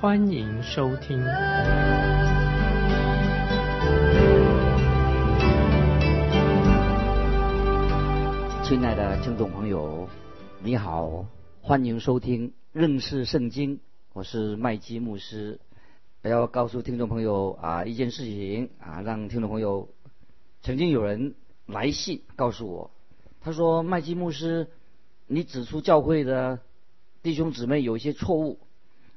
欢迎收听。亲爱的听众朋友，你好，欢迎收听认识圣经，我是麦基牧师。我要告诉听众朋友啊一件事情啊，让听众朋友曾经有人来信告诉我，他说麦基牧师，你指出教会的弟兄姊妹有一些错误，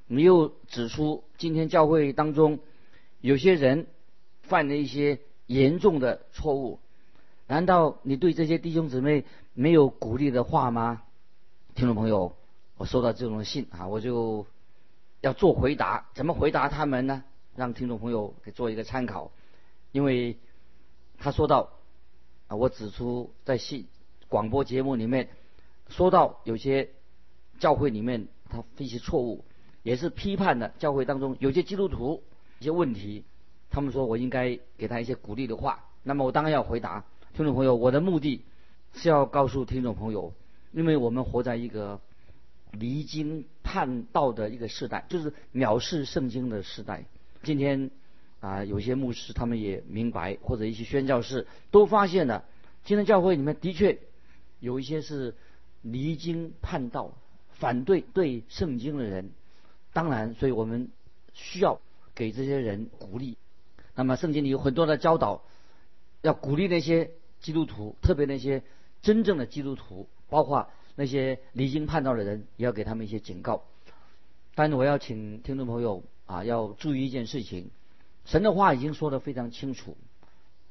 你又指出今天教会当中有些人犯了一些严重的错误。难道你对这些弟兄姊妹没有鼓励的话吗？听众朋友，我收到这种信啊，我就要做回答。怎么回答他们呢？让听众朋友给做一个参考。因为他说到啊，我指出在信广播节目里面说到有些教会里面他一些错误，也是批判的教会当中有些基督徒一些问题。他们说我应该给他一些鼓励的话，那么我当然要回答。听众朋友，我的目的是要告诉听众朋友，因为我们活在一个离经叛道的一个时代，就是藐视圣经的时代。今天啊，有些牧师他们也明白，或者一些宣教士都发现了，今天教会里面的确有一些是离经叛道、反对对圣经的人。当然，所以我们需要给这些人鼓励。那么，圣经里有很多的教导，要鼓励那些。基督徒，特别那些真正的基督徒，包括那些离经叛道的人，也要给他们一些警告。但是我要请听众朋友啊，要注意一件事情：神的话已经说得非常清楚，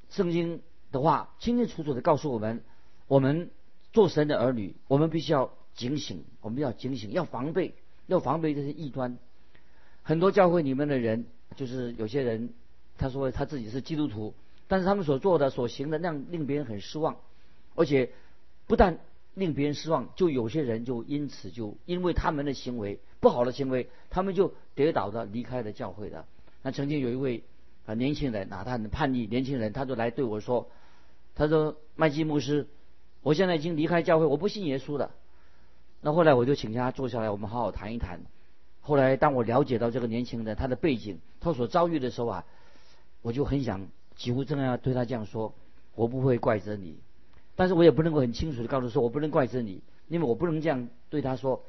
圣经的话清清楚楚的告诉我们，我们做神的儿女，我们必须要警醒，我们要警醒，要防备，要防备这些异端。很多教会里面的人，就是有些人，他说他自己是基督徒。但是他们所做的、所行的，让令别人很失望，而且不但令别人失望，就有些人就因此就因为他们的行为不好的行为，他们就跌倒的离开了教会的。那曾经有一位啊年轻人哪，他很叛逆，年轻人他就来对我说：“他说麦基牧师，我现在已经离开教会，我不信耶稣了。”那后来我就请他坐下来，我们好好谈一谈。后来当我了解到这个年轻人他的背景，他所遭遇的时候啊，我就很想。几乎正要对他这样说：“我不会怪责你，但是我也不能够很清楚的告诉说，我不能怪责你，因为我不能这样对他说。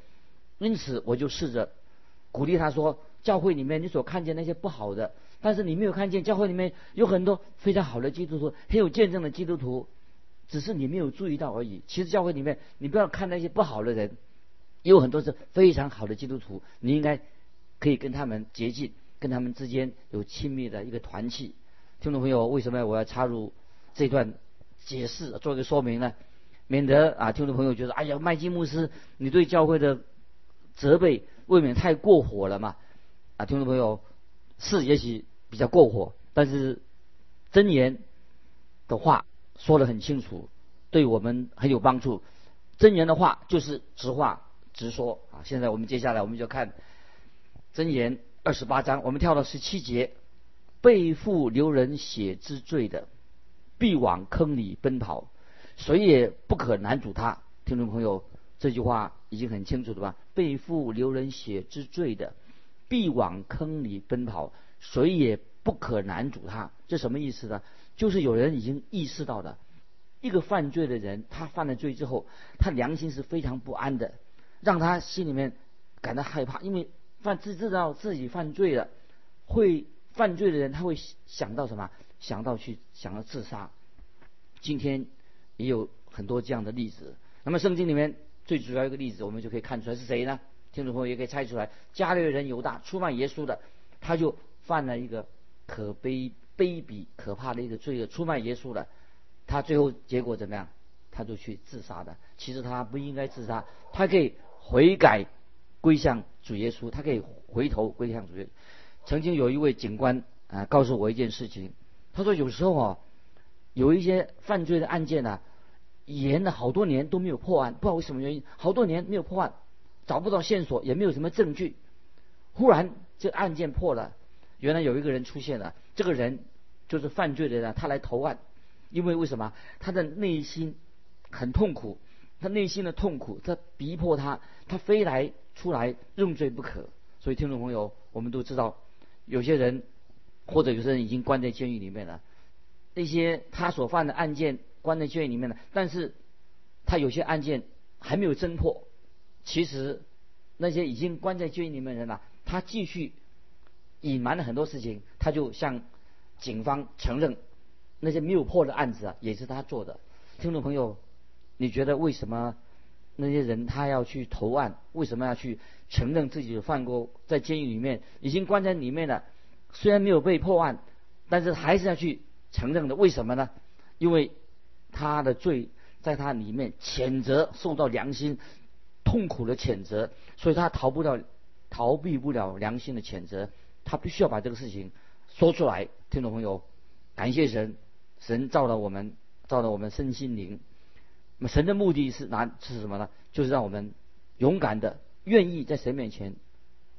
因此，我就试着鼓励他说：教会里面你所看见那些不好的，但是你没有看见教会里面有很多非常好的基督徒，很有见证的基督徒，只是你没有注意到而已。其实教会里面，你不要看那些不好的人，有很多是非常好的基督徒，你应该可以跟他们接近，跟他们之间有亲密的一个团契。”听众朋友，为什么我要插入这段解释，做一个说明呢？免得啊，听众朋友觉得，哎呀，麦基牧师，你对教会的责备未免太过火了嘛？啊，听众朋友，是也许比较过火，但是真言的话说得很清楚，对我们很有帮助。真言的话就是直话直说啊。现在我们接下来我们就看真言二十八章，我们跳到十七节。背负流人血之罪的，必往坑里奔跑，谁也不可拦阻他。听众朋友，这句话已经很清楚了吧？背负流人血之罪的，必往坑里奔跑，谁也不可拦阻他。这什么意思呢？就是有人已经意识到的，一个犯罪的人，他犯了罪之后，他良心是非常不安的，让他心里面感到害怕，因为犯自知道自己犯罪了，会。犯罪的人他会想到什么？想到去想要自杀。今天也有很多这样的例子。那么圣经里面最主要一个例子，我们就可以看出来是谁呢？听众朋友也可以猜出来，加略人犹大出卖耶稣的，他就犯了一个可悲、卑鄙、可怕的一个罪恶，出卖耶稣的。他最后结果怎么样？他就去自杀的。其实他不应该自杀，他可以悔改归向主耶稣，他可以回头归向主耶稣。曾经有一位警官啊告诉我一件事情，他说有时候啊，有一些犯罪的案件呢，延了好多年都没有破案，不知道为什么原因，好多年没有破案，找不到线索，也没有什么证据，忽然这案件破了，原来有一个人出现了，这个人就是犯罪的人，他来投案，因为为什么他的内心很痛苦。他内心的痛苦，他逼迫他，他非来出来认罪不可。所以听众朋友，我们都知道，有些人或者有些人已经关在监狱里面了，那些他所犯的案件关在监狱里面了，但是他有些案件还没有侦破。其实那些已经关在监狱里面的人啊，他继续隐瞒了很多事情，他就向警方承认那些没有破的案子啊，也是他做的。听众朋友。你觉得为什么那些人他要去投案？为什么要去承认自己犯过？在监狱里面已经关在里面了，虽然没有被破案，但是还是要去承认的。为什么呢？因为他的罪在他里面谴责，受到良心痛苦的谴责，所以他逃不了，逃避不了良心的谴责。他必须要把这个事情说出来。听众朋友，感谢神，神造了我们，造了我们身心灵。那么神的目的是哪是什么呢？就是让我们勇敢的愿意在神面前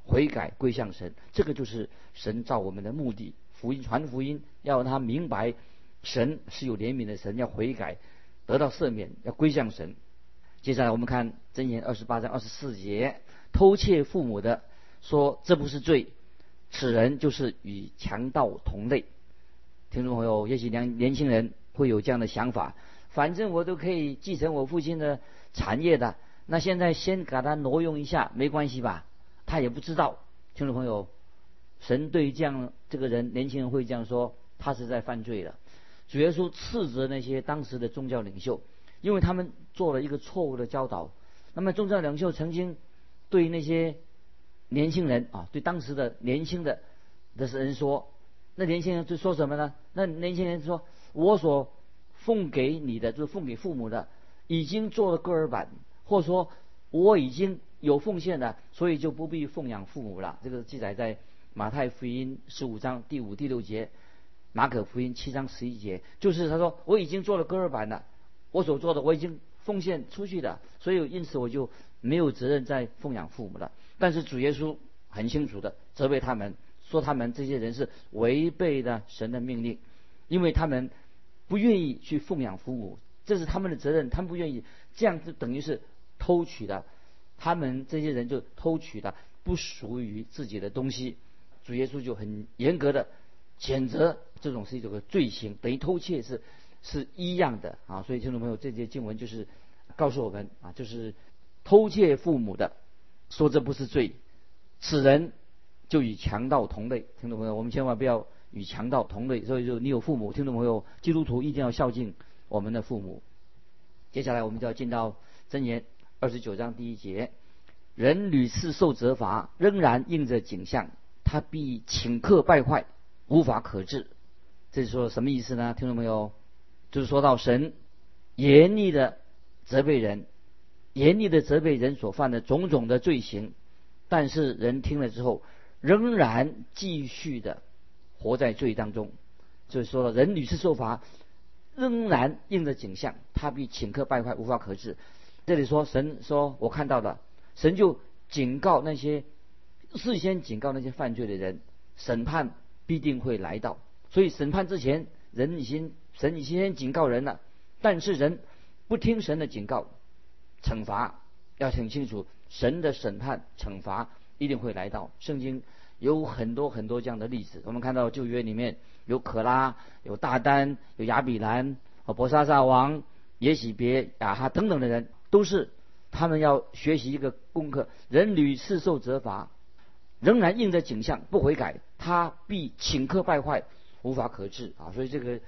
悔改归向神，这个就是神造我们的目的。福音传福音，要让他明白神是有怜悯的神，要悔改得到赦免，要归向神。接下来我们看箴言二十八章二十四节：偷窃父母的说这不是罪，此人就是与强盗同类。听众朋友，也许年年轻人会有这样的想法。反正我都可以继承我父亲的产业的，那现在先给他挪用一下，没关系吧？他也不知道，听众朋友，神对这样这个人，年轻人会这样说，他是在犯罪的。主耶稣斥责那些当时的宗教领袖，因为他们做了一个错误的教导。那么宗教领袖曾经对那些年轻人啊，对当时的年轻的的人说，那年轻人就说什么呢？那年轻人说：“我所。”奉给你的就是奉给父母的，已经做了个儿版，或者说我已经有奉献了，所以就不必奉养父母了。这个记载在马太福音十五章第五、第六节，马可福音七章十一节，就是他说我已经做了个儿版了，我所做的我已经奉献出去的，所以因此我就没有责任再奉养父母了。但是主耶稣很清楚的责备他们，说他们这些人是违背的神的命令，因为他们。不愿意去奉养父母，这是他们的责任。他们不愿意，这样就等于是偷取的。他们这些人就偷取的不属于自己的东西。主耶稣就很严格的谴责这种是一种罪行，等于偷窃是是一样的啊。所以听众朋友，这节经文就是告诉我们啊，就是偷窃父母的，说这不是罪，此人就与强盗同类。听众朋友，我们千万不要。与强盗同类，所以就你有父母，听众朋友，基督徒一定要孝敬我们的父母。接下来我们就要进到箴言二十九章第一节：人屡次受责罚，仍然应着景象，他必顷刻败坏，无法可治。这是说什么意思呢？听众朋友，就是说到神严厉的责备人，严厉的责备人所犯的种种的罪行，但是人听了之后，仍然继续的。活在罪当中，就是说人屡次受罚，仍然应着景象，他必顷刻败坏，无法可治。这里说神说，我看到了，神就警告那些事先警告那些犯罪的人，审判必定会来到。所以审判之前，人已经神已经先警告人了，但是人不听神的警告，惩罚要听清楚，神的审判惩罚一定会来到。圣经。有很多很多这样的例子，我们看到旧约里面有可拉、有大丹、有亚比兰和伯沙撒王、耶喜别、亚哈等等的人，都是他们要学习一个功课：人屡次受责罚，仍然应着景象不悔改，他必顷刻败坏，无法可治啊！所以这个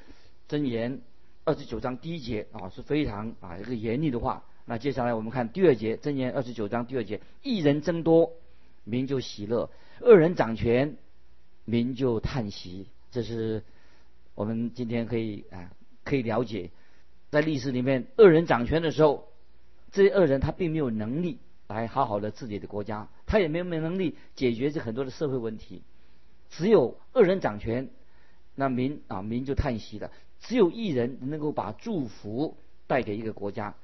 箴言二十九章第一节啊是非常啊一个严厉的话。那接下来我们看第二节，箴言二十九章第二节：一人增多，民就喜乐。恶人掌权，民就叹息。这是我们今天可以啊可以了解，在历史里面，恶人掌权的时候，这些恶人他并没有能力来好好的治理的国家，他也没有没能力解决这很多的社会问题。只有恶人掌权，那民啊民就叹息了。只有一人能够把祝福带给一个国家。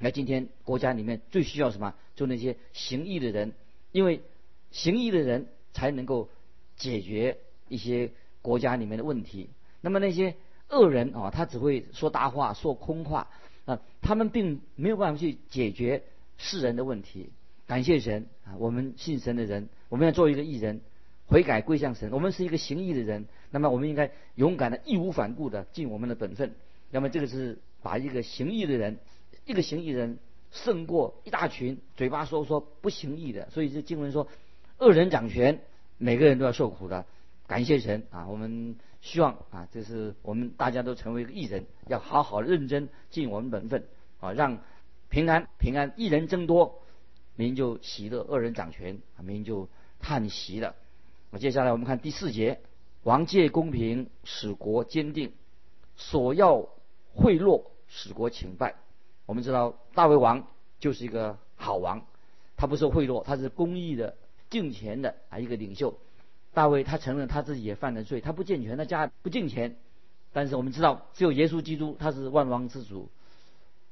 那今天国家里面最需要什么？就那些行义的人，因为行义的人才能够解决一些国家里面的问题。那么那些恶人啊，他只会说大话、说空话啊，他们并没有办法去解决世人的问题。感谢神啊，我们信神的人，我们要做一个义人，悔改归向神。我们是一个行义的人，那么我们应该勇敢的、义无反顾的尽我们的本分。那么这个是把一个行义的人。一个行义人胜过一大群嘴巴说说不行义的，所以这经文说，恶人掌权，每个人都要受苦的。感谢神啊！我们希望啊，这是我们大家都成为一个义人，要好好认真尽我们本分啊，让平安平安，一人增多，民就喜乐；恶人掌权，民就叹息了。那接下来我们看第四节：王借公平，使国坚定；索要贿赂，使国倾败。我们知道大卫王就是一个好王，他不受贿赂，他是公义的、敬钱的啊一个领袖。大卫他承认他自己也犯了罪，他不健全，他家不敬钱。但是我们知道，只有耶稣基督他是万王之主、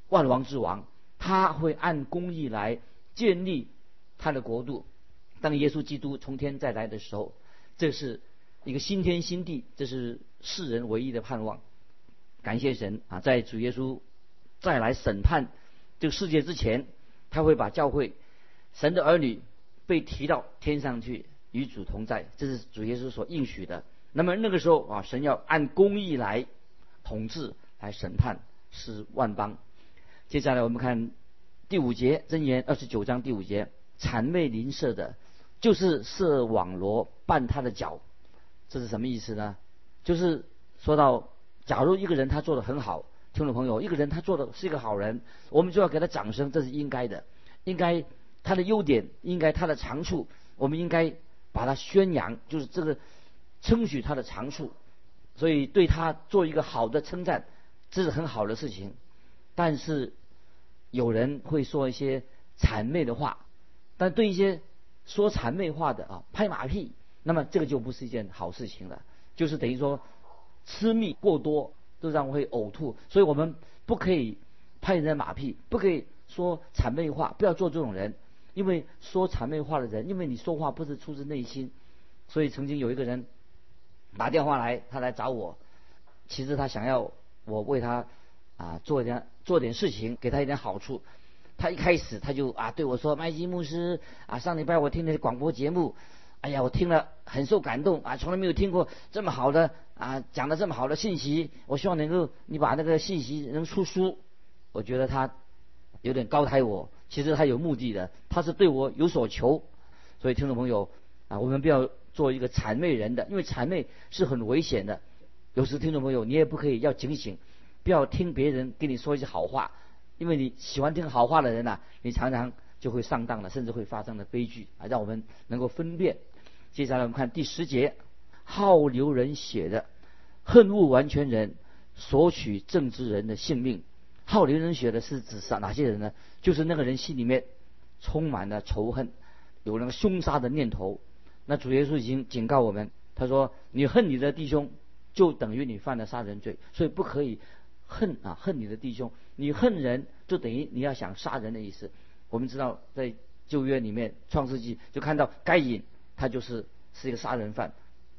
万王之王，他会按公义来建立他的国度。当耶稣基督从天再来的时候，这是一个新天新地，这是世人唯一的盼望。感谢神啊，在主耶稣。再来审判这个世界之前，他会把教会、神的儿女被提到天上去与主同在，这是主耶稣所应许的。那么那个时候啊，神要按公义来统治、来审判是万邦。接下来我们看第五节箴言二十九章第五节：谄媚邻舍的，就是设网罗绊他的脚。这是什么意思呢？就是说到，假如一个人他做的很好。听众朋友，一个人他做的是一个好人，我们就要给他掌声，这是应该的。应该他的优点，应该他的长处，我们应该把他宣扬，就是这个称许他的长处。所以对他做一个好的称赞，这是很好的事情。但是有人会说一些谄媚的话，但对一些说谄媚话的啊，拍马屁，那么这个就不是一件好事情了，就是等于说吃蜜过多。都让我会呕吐，所以我们不可以拍人家马屁，不可以说谄媚话，不要做这种人。因为说谄媚话的人，因为你说话不是出自内心，所以曾经有一个人打电话来，他来找我，其实他想要我为他啊做点做点事情，给他一点好处。他一开始他就啊对我说：“麦基牧师啊，上礼拜我听的广播节目。”哎呀，我听了很受感动啊！从来没有听过这么好的啊，讲的这么好的信息。我希望能够你把那个信息能出书。我觉得他有点高抬我，其实他有目的的，他是对我有所求。所以听众朋友啊，我们不要做一个谄媚人的，因为谄媚是很危险的。有时听众朋友你也不可以要警醒，不要听别人跟你说一些好话，因为你喜欢听好话的人呐，你常常就会上当了，甚至会发生的悲剧啊！让我们能够分辨。接下来我们看第十节，好流人血的，恨恶完全人，索取正直人的性命。好流人血的是指啥哪些人呢？就是那个人心里面充满了仇恨，有那个凶杀的念头。那主耶稣已经警告我们，他说：“你恨你的弟兄，就等于你犯了杀人罪，所以不可以恨啊恨你的弟兄。你恨人，就等于你要想杀人的意思。”我们知道在旧约里面，创世纪就看到该隐。他就是是一个杀人犯，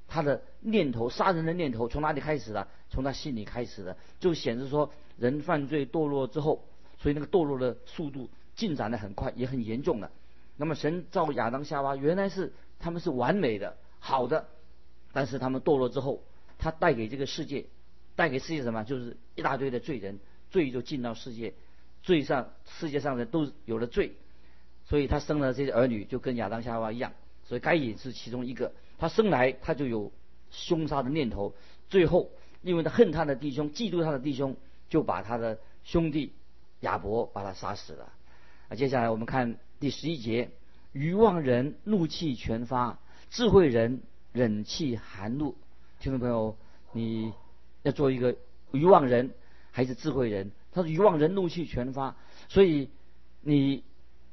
他的念头杀人的念头从哪里开始的？从他心里开始的，就显示说人犯罪堕落之后，所以那个堕落的速度进展的很快，也很严重的。那么神造亚当夏娃，原来是他们是完美的、好的，但是他们堕落之后，他带给这个世界，带给世界什么？就是一大堆的罪人，罪就进到世界，罪上世界上的都有了罪，所以他生了这些儿女，就跟亚当夏娃一样。所以该隐是其中一个，他生来他就有凶杀的念头，最后因为他恨他的弟兄，嫉妒他的弟兄，就把他的兄弟亚伯把他杀死了。啊，接下来我们看第十一节：愚妄人怒气全发，智慧人忍气含怒。听众朋友，你要做一个愚妄人还是智慧人？他说愚妄人怒气全发，所以你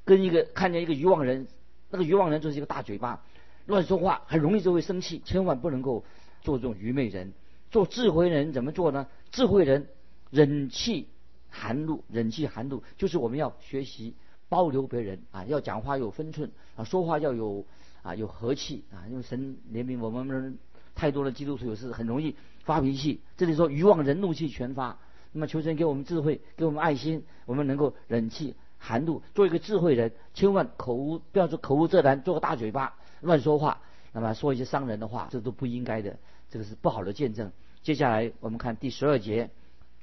跟一个看见一个愚妄人。那个愚妄人就是一个大嘴巴，乱说话，很容易就会生气，千万不能够做这种愚昧人。做智慧人怎么做呢？智慧人忍气含怒，忍气含怒就是我们要学习包留别人啊，要讲话有分寸啊，说话要有啊有和气啊，因为神怜悯我们人太多的基督徒有时很容易发脾气。这里说愚妄人怒气全发，那么求神给我们智慧，给我们爱心，我们能够忍气含怒，做一个智慧人，千万口无不要说口无遮拦，做个大嘴巴乱说话，那么说一些伤人的话，这都不应该的，这个是不好的见证。接下来我们看第十二节，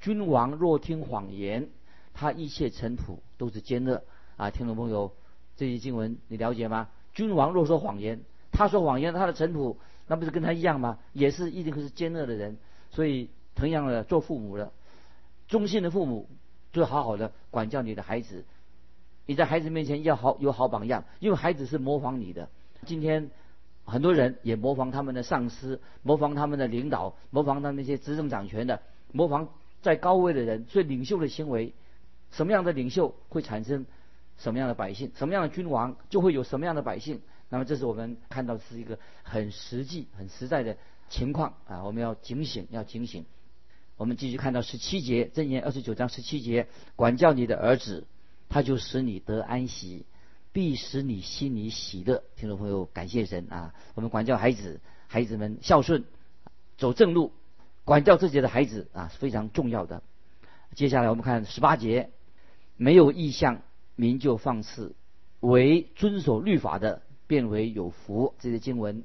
君王若听谎言，他一切臣仆都是奸恶啊！听众朋友，这些经文你了解吗？君王若说谎言，他说谎言，他的臣仆那不是跟他一样吗？也是一定是奸恶的人。所以同样的，做父母的，忠心的父母，就好好的管教你的孩子。你在孩子面前要好有好榜样，因为孩子是模仿你的。今天。很多人也模仿他们的上司，模仿他们的领导，模仿他那些执政掌权的，模仿在高位的人。所以领袖的行为，什么样的领袖会产生什么样的百姓，什么样的君王就会有什么样的百姓。那么这是我们看到是一个很实际、很实在的情况啊！我们要警醒，要警醒。我们继续看到十七节，箴言二十九章十七节，管教你的儿子，他就使你得安息。必使你心里喜乐，听众朋友，感谢神啊！我们管教孩子，孩子们孝顺，走正路，管教自己的孩子啊，是非常重要的。接下来我们看十八节，没有意向，民就放肆；为遵守律法的，变为有福。这些经文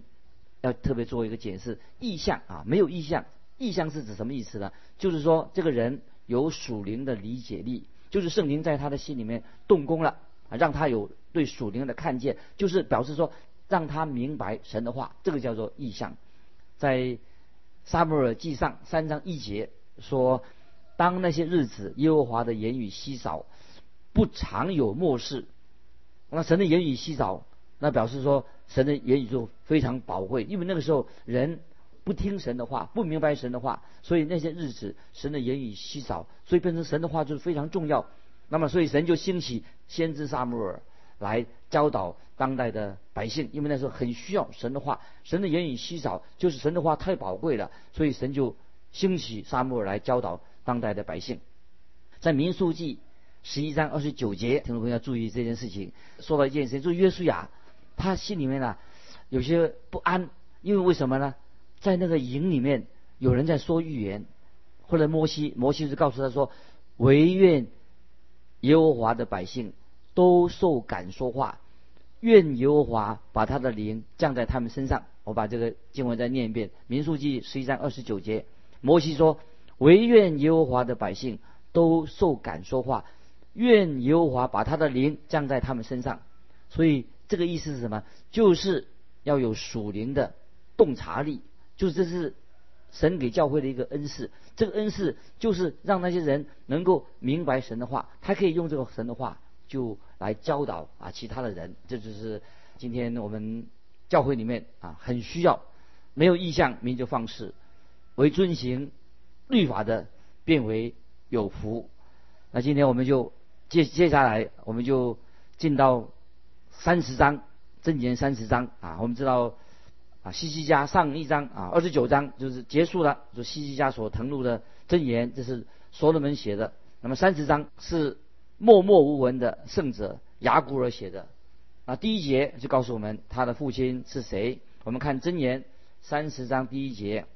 要特别做一个解释：意向啊，没有意向，意向是指什么意思呢？就是说这个人有属灵的理解力，就是圣灵在他的心里面动工了，让他有。对属灵的看见，就是表示说让他明白神的话，这个叫做意象。在撒母耳记上三章一节说：“当那些日子，耶和华的言语稀少，不常有漠视。那神的言语稀少，那表示说神的言语就非常宝贵，因为那个时候人不听神的话，不明白神的话，所以那些日子神的言语稀少，所以变成神的话就是非常重要。那么，所以神就兴起先知撒母耳。来教导当代的百姓，因为那时候很需要神的话，神的言语稀少，就是神的话太宝贵了，所以神就兴起撒母耳来教导当代的百姓。在民数记十一章二十九节，听众朋友要注意这件事情。说到一件事情，就是约书亚，他心里面呢有些不安，因为为什么呢？在那个营里面有人在说预言，后来摩西，摩西就告诉他说：“唯愿耶和华的百姓。”都受感说话，愿耶和华把他的灵降在他们身上。我把这个经文再念一遍，《民数记》十一章二十九节，摩西说：“唯愿耶和华的百姓都受感说话，愿耶和华把他的灵降在他们身上。”所以这个意思是什么？就是要有属灵的洞察力，就是这是神给教会的一个恩赐。这个恩赐就是让那些人能够明白神的话，他可以用这个神的话。就来教导啊，其他的人，这就是今天我们教会里面啊很需要，没有意向民就放肆，为遵行律法的变为有福。那今天我们就接接下来我们就进到三十章正言三十章啊，我们知道西西家上一章啊二十九章就是结束了，就西西家所誊录的真言，这是所罗门写的。那么三十章是。默默无闻的圣者雅古尔写的，啊，第一节就告诉我们他的父亲是谁。我们看真言三十章第一节，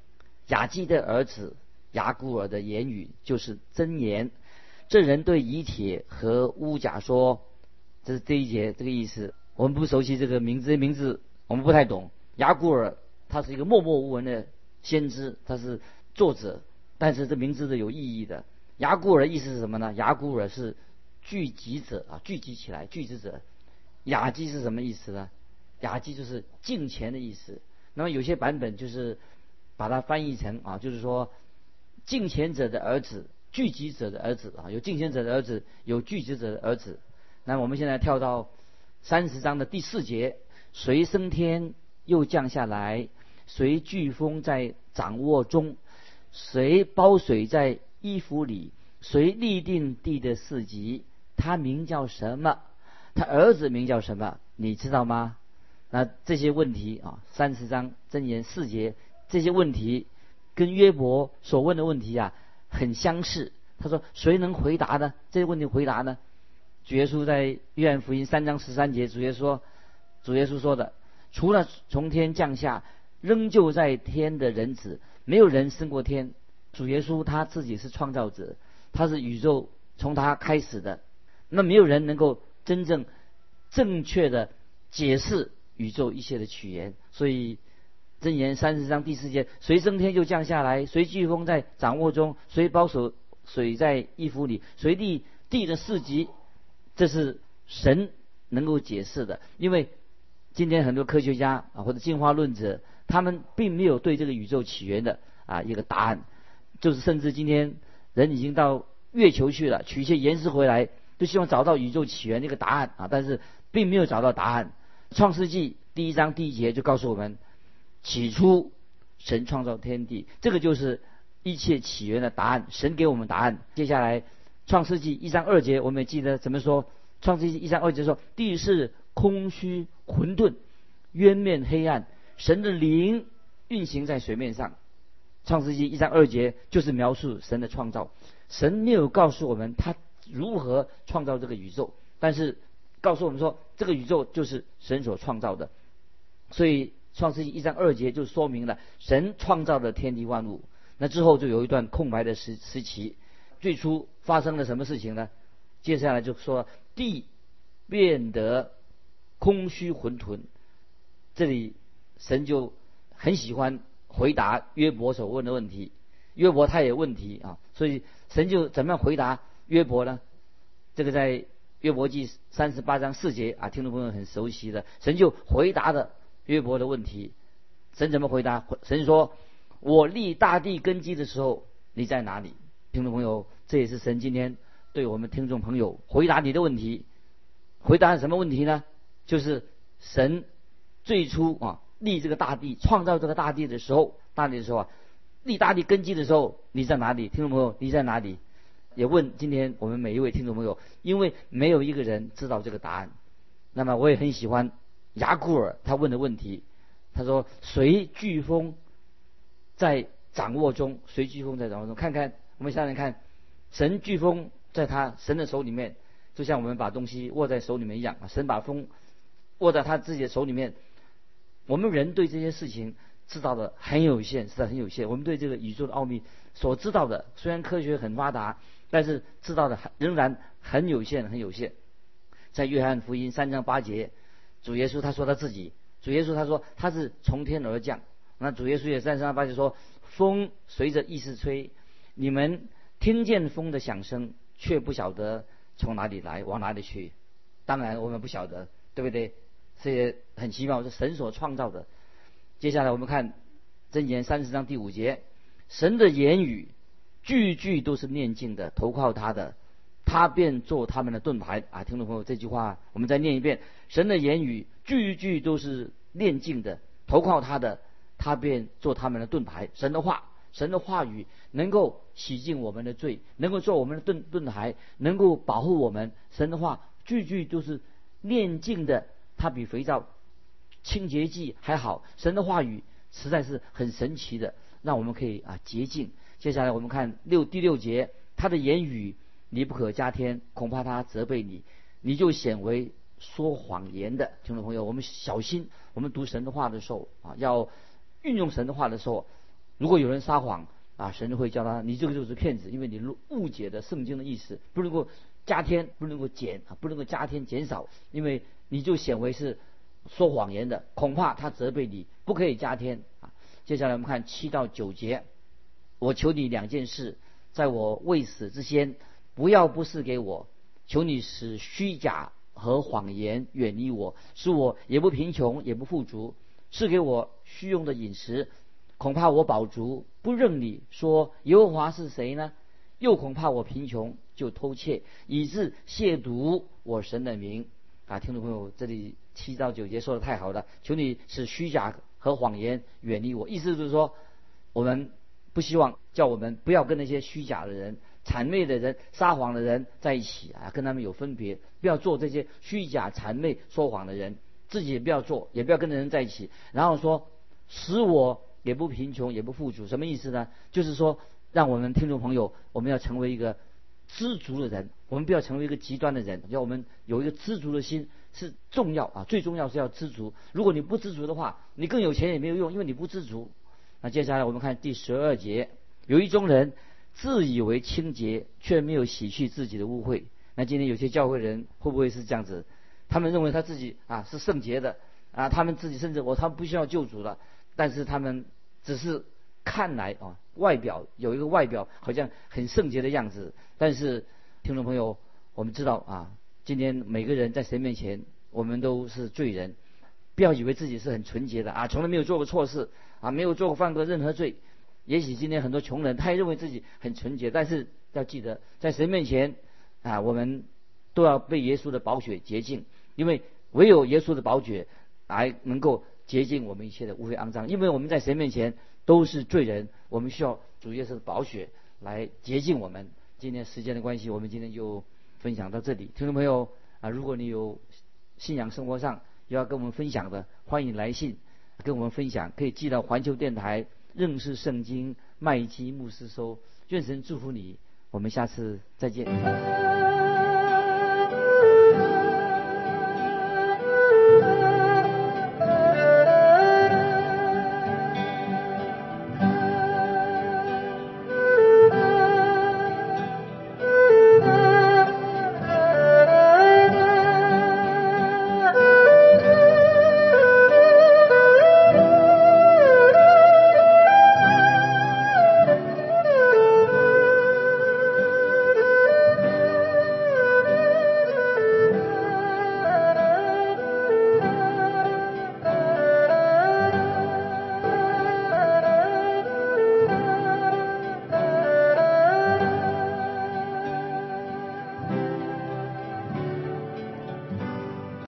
雅基的儿子雅古尔的言语就是真言。这人对以铁和乌甲说，这是第一节这个意思。我们不熟悉这个名字，名字我们不太懂。雅古尔他是一个默默无闻的先知，他是作者，但是这名字是有意义的。雅古尔的意思是什么呢？雅古尔是。聚集者啊，聚集起来，聚集者。雅基是什么意思呢？雅基就是敬虔的意思。那么有些版本就是把它翻译成啊，就是说敬虔者的儿子，聚集者的儿子啊，有敬虔者的儿子，有聚集者的儿子。那我们现在跳到三十章的第四节：谁升天又降下来？谁飓风在掌握中？谁包水在衣服里？谁立定地的四极？他名叫什么？他儿子名叫什么？你知道吗？那这些问题啊，三十章箴言四节这些问题，跟约伯所问的问题啊很相似。他说：“谁能回答呢？这些问题回答呢？”主耶稣在约翰福音三章十三节，主耶稣说：“主耶稣说的，除了从天降下仍旧在天的人子，没有人升过天。主耶稣他自己是创造者，他是宇宙从他开始的。那没有人能够真正正确的解释宇宙一切的起源。所以箴言三十章第四节：谁升天就降下来，谁飓风在掌握中，谁保守。”水在衣服里，随地地的四极，这是神能够解释的。因为今天很多科学家啊或者进化论者，他们并没有对这个宇宙起源的啊一个答案。就是甚至今天人已经到月球去了，取一些岩石回来，都希望找到宇宙起源的一个答案啊，但是并没有找到答案。创世纪第一章第一节就告诉我们，起初神创造天地，这个就是。一切起源的答案，神给我们答案。接下来，《创世纪》一章二节，我们也记得怎么说？《创世纪》一章二节说：“地是空虚混沌，渊面黑暗，神的灵运行在水面上。”《创世纪》一章二节就是描述神的创造。神没有告诉我们他如何创造这个宇宙，但是告诉我们说这个宇宙就是神所创造的。所以，《创世纪》一章二节就说明了神创造的天地万物。那之后就有一段空白的时时期，最初发生了什么事情呢？接下来就说地变得空虚混沌。这里神就很喜欢回答约伯所问的问题，约伯他也问题啊，所以神就怎么样回答约伯呢？这个在约伯记三十八章四节啊，听众朋友很熟悉的，神就回答的约伯的问题。神怎么回答？神说。我立大地根基的时候，你在哪里？听众朋友，这也是神今天对我们听众朋友回答你的问题。回答什么问题呢？就是神最初啊立这个大地、创造这个大地的时候，大地的时候啊立大地根基的时候，你在哪里？听众朋友，你在哪里？也问今天我们每一位听众朋友，因为没有一个人知道这个答案。那么我也很喜欢雅古尔他问的问题，他说：谁飓风？在掌握中，谁飓风在掌握中。看看我们想想看，神飓风在他神的手里面，就像我们把东西握在手里面一样啊。神把风握在他自己的手里面。我们人对这些事情知道的很有限，实在很有限。我们对这个宇宙的奥秘所知道的，虽然科学很发达，但是知道的仍然很有限，很有限。在约翰福音三章八节，主耶稣他说他自己，主耶稣他说他是从天而降。那主耶稣也在上八节说：“风随着意思吹，你们听见风的响声，却不晓得从哪里来，往哪里去。当然我们不晓得，对不对？这也很奇妙，是神所创造的。接下来我们看箴言三十章第五节：神的言语句句都是念经的，投靠他的，他便做他们的盾牌。啊，听众朋友，这句话我们再念一遍：神的言语句句都是念经的，投靠他的。他便做他们的盾牌，神的话，神的话语能够洗净我们的罪，能够做我们的盾盾牌，能够保护我们。神的话句句都是念经的，它比肥皂、清洁剂还好。神的话语实在是很神奇的，让我们可以啊洁净。接下来我们看六第六节，他的言语你不可加添，恐怕他责备你，你就显为说谎言的。听众朋友，我们小心，我们读神的话的时候啊要。运用神的话的时候，如果有人撒谎啊，神就会叫他，你这个就是骗子，因为你误解的圣经的意思，不能够加添，不能够减啊，不能够加添减少，因为你就显为是说谎言的，恐怕他责备你，不可以加添啊。接下来我们看七到九节，我求你两件事，在我未死之前，不要不是给我，求你使虚假和谎言远离我，使我也不贫穷也不富足。赐给我虚用的饮食，恐怕我饱足不认你说耶和华是谁呢？又恐怕我贫穷就偷窃，以致亵渎我神的名。啊，听众朋友，这里七到九节说的太好了，求你使虚假和谎言远离我。意思就是说，我们不希望叫我们不要跟那些虚假的人、谄媚的人、撒谎的人在一起啊，跟他们有分别，不要做这些虚假、谄媚、说谎的人。自己也不要做，也不要跟人在一起。然后说，使我也不贫穷，也不富足，什么意思呢？就是说，让我们听众朋友，我们要成为一个知足的人，我们不要成为一个极端的人，要我们有一个知足的心是重要啊，最重要是要知足。如果你不知足的话，你更有钱也没有用，因为你不知足。那接下来我们看第十二节，有一种人自以为清洁，却没有洗去自己的污秽。那今天有些教会人会不会是这样子？他们认为他自己啊是圣洁的啊，他们自己甚至我他们不需要救主了，但是他们只是看来啊外表有一个外表好像很圣洁的样子，但是听众朋友，我们知道啊，今天每个人在神面前，我们都是罪人，不要以为自己是很纯洁的啊，从来没有做过错事啊，没有做过犯过任何罪。也许今天很多穷人他也认为自己很纯洁，但是要记得在神面前啊，我们都要被耶稣的宝血洁净。因为唯有耶稣的宝血来能够洁净我们一切的污秽肮脏，因为我们在神面前都是罪人，我们需要主耶稣的宝血来洁净我们。今天时间的关系，我们今天就分享到这里。听众朋友啊，如果你有信仰生活上要跟我们分享的，欢迎来信跟我们分享，可以寄到环球电台认识圣经麦基牧师收。愿神祝福你，我们下次再见。